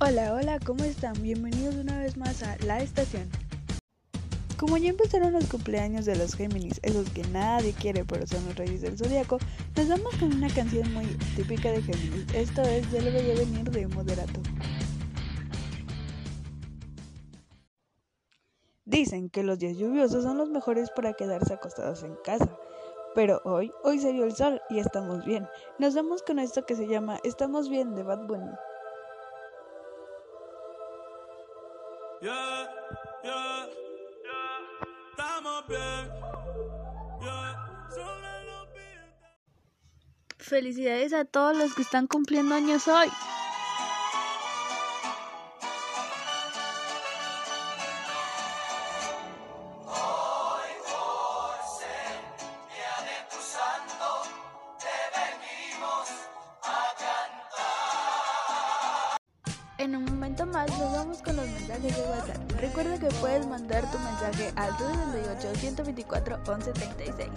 Hola, hola, ¿cómo están? Bienvenidos una vez más a La Estación. Como ya empezaron los cumpleaños de los Géminis, esos que nadie quiere pero son los reyes del zodiaco, nos vamos con una canción muy típica de Géminis. Esto es Ya lo voy a venir de Moderato. Dicen que los días lluviosos son los mejores para quedarse acostados en casa. Pero hoy, hoy se el sol y estamos bien. Nos vamos con esto que se llama Estamos bien de Bad Bunny. Felicidades a todos los que están cumpliendo años hoy. En un momento más nos vamos con los mensajes de WhatsApp. Recuerda que puedes mandar tu mensaje al 268 124 1136.